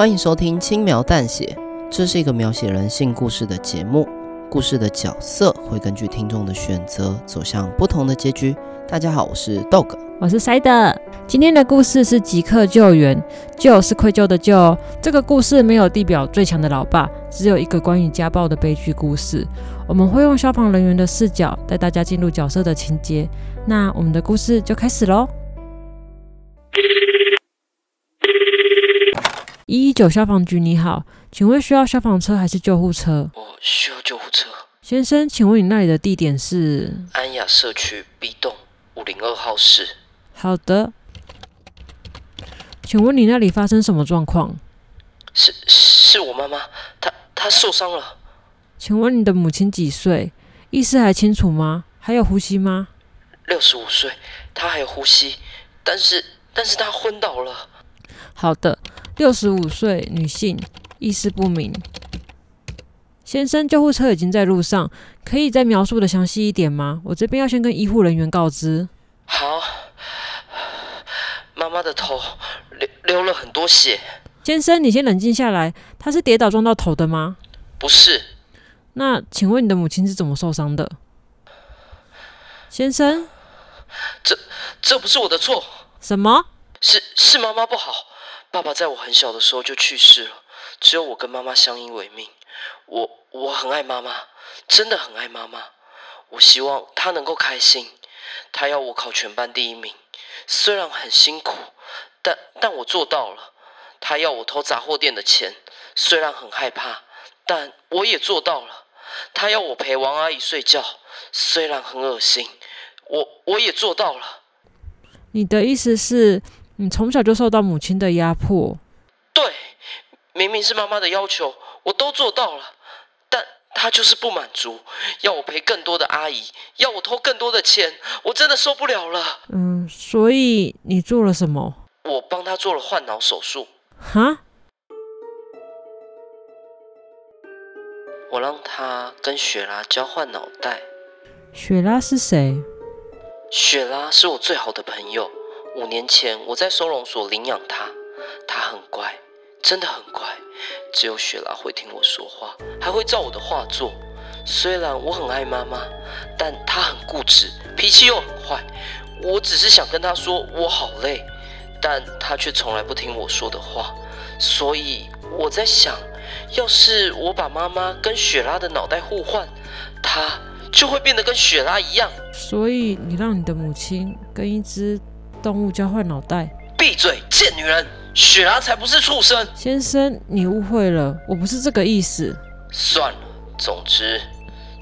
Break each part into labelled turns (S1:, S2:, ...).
S1: 欢迎收听《轻描淡写》，这是一个描写人性故事的节目。故事的角色会根据听众的选择走向不同的结局。大家好，我是 Dog，
S2: 我是 Side。今天的故事是即刻救援，救是愧疚的救。这个故事没有地表最强的老爸，只有一个关于家暴的悲剧故事。我们会用消防人员的视角带大家进入角色的情节。那我们的故事就开始喽。一一九消防局，你好，请问需要消防车还是救护车？
S1: 我需要救护车。
S2: 先生，请问你那里的地点是？
S1: 安雅社区 B 栋五零二号室。
S2: 好的。请问你那里发生什么状况？
S1: 是是我妈妈，她她受伤了。
S2: 请问你的母亲几岁？意识还清楚吗？还有呼吸吗？
S1: 六十五岁，她还有呼吸，但是但是她昏倒了。
S2: 好的。六十五岁女性，意识不明。先生，救护车已经在路上，可以再描述的详细一点吗？我这边要先跟医护人员告知。
S1: 好，妈妈的头流流了很多血。
S2: 先生，你先冷静下来。她是跌倒撞到头的吗？
S1: 不是。
S2: 那请问你的母亲是怎么受伤的？先生，
S1: 这这不是我的错。
S2: 什么？
S1: 是是妈妈不好。爸爸在我很小的时候就去世了，只有我跟妈妈相依为命。我我很爱妈妈，真的很爱妈妈。我希望她能够开心。她要我考全班第一名，虽然很辛苦，但但我做到了。她要我偷杂货店的钱，虽然很害怕，但我也做到了。她要我陪王阿姨睡觉，虽然很恶心，我我也做到了。
S2: 你的意思是？你从小就受到母亲的压迫，
S1: 对，明明是妈妈的要求，我都做到了，但她就是不满足，要我陪更多的阿姨，要我偷更多的钱，我真的受不了了。
S2: 嗯，所以你做了什么？
S1: 我帮她做了换脑手术。
S2: 哈？
S1: 我让她跟雪拉交换脑袋。
S2: 雪拉是谁？
S1: 雪拉是我最好的朋友。五年前，我在收容所领养他，他很乖，真的很乖。只有雪拉会听我说话，还会照我的话做。虽然我很爱妈妈，但她很固执，脾气又很坏。我只是想跟她说我好累，但她却从来不听我说的话。所以我在想，要是我把妈妈跟雪拉的脑袋互换，她就会变得跟雪拉一样。
S2: 所以你让你的母亲跟一只动物交换脑袋？
S1: 闭嘴，贱女人！雪拉才不是畜生。
S2: 先生，你误会了，我不是这个意思。
S1: 算了，总之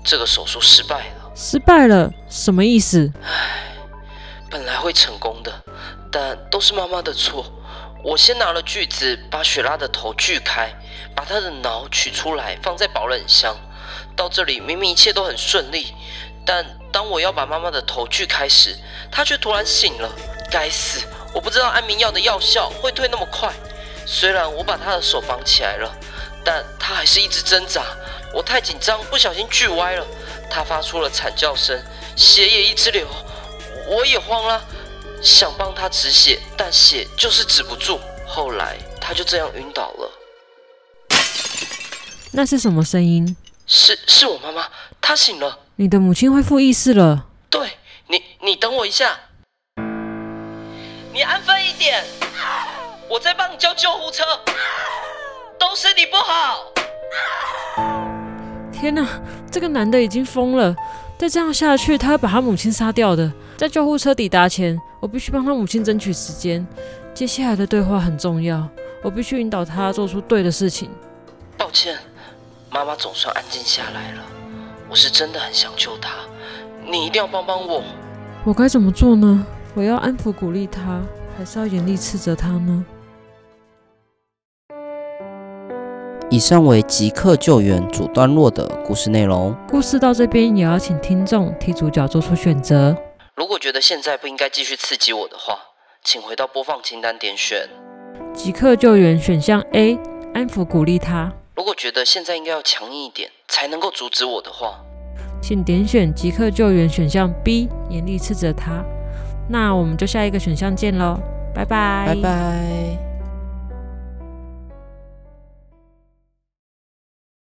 S1: 这个手术失败了。
S2: 失败了？什么意思？
S1: 唉，本来会成功的，但都是妈妈的错。我先拿了锯子把雪拉的头锯开，把她的脑取出来放在保冷箱。到这里明明一切都很顺利，但当我要把妈妈的头锯开时，她却突然醒了。该死！我不知道安眠药的药效会退那么快。虽然我把他的手绑起来了，但他还是一直挣扎。我太紧张，不小心锯歪了。他发出了惨叫声，血也一直流。我也慌了，想帮他止血，但血就是止不住。后来他就这样晕倒了。
S2: 那是什么声音？
S1: 是是我妈妈，她醒了。
S2: 你的母亲恢复意识了。
S1: 对，你，你等我一下。你安分一点，我在帮你叫救护车，都是你不好。
S2: 天哪，这个男的已经疯了，再这样下去，他会把他母亲杀掉的。在救护车抵达前，我必须帮他母亲争取时间。接下来的对话很重要，我必须引导他做出对的事情。
S1: 抱歉，妈妈总算安静下来了。我是真的很想救她，你一定要帮帮我。
S2: 我该怎么做呢？我要安抚鼓励他，还是要严厉斥责他呢？
S1: 以上为即刻救援主段落的故事内容。
S2: 故事到这边，也要请听众替主角做出选择。
S1: 如果觉得现在不应该继续刺激我的话，请回到播放清单点选
S2: 即刻救援选项 A，安抚鼓励他。
S1: 如果觉得现在应该要强硬一点，才能够阻止我的话，
S2: 请点选即刻救援选项 B，严厉斥责他。那我们就下一个选项见喽，拜拜，
S1: 拜拜。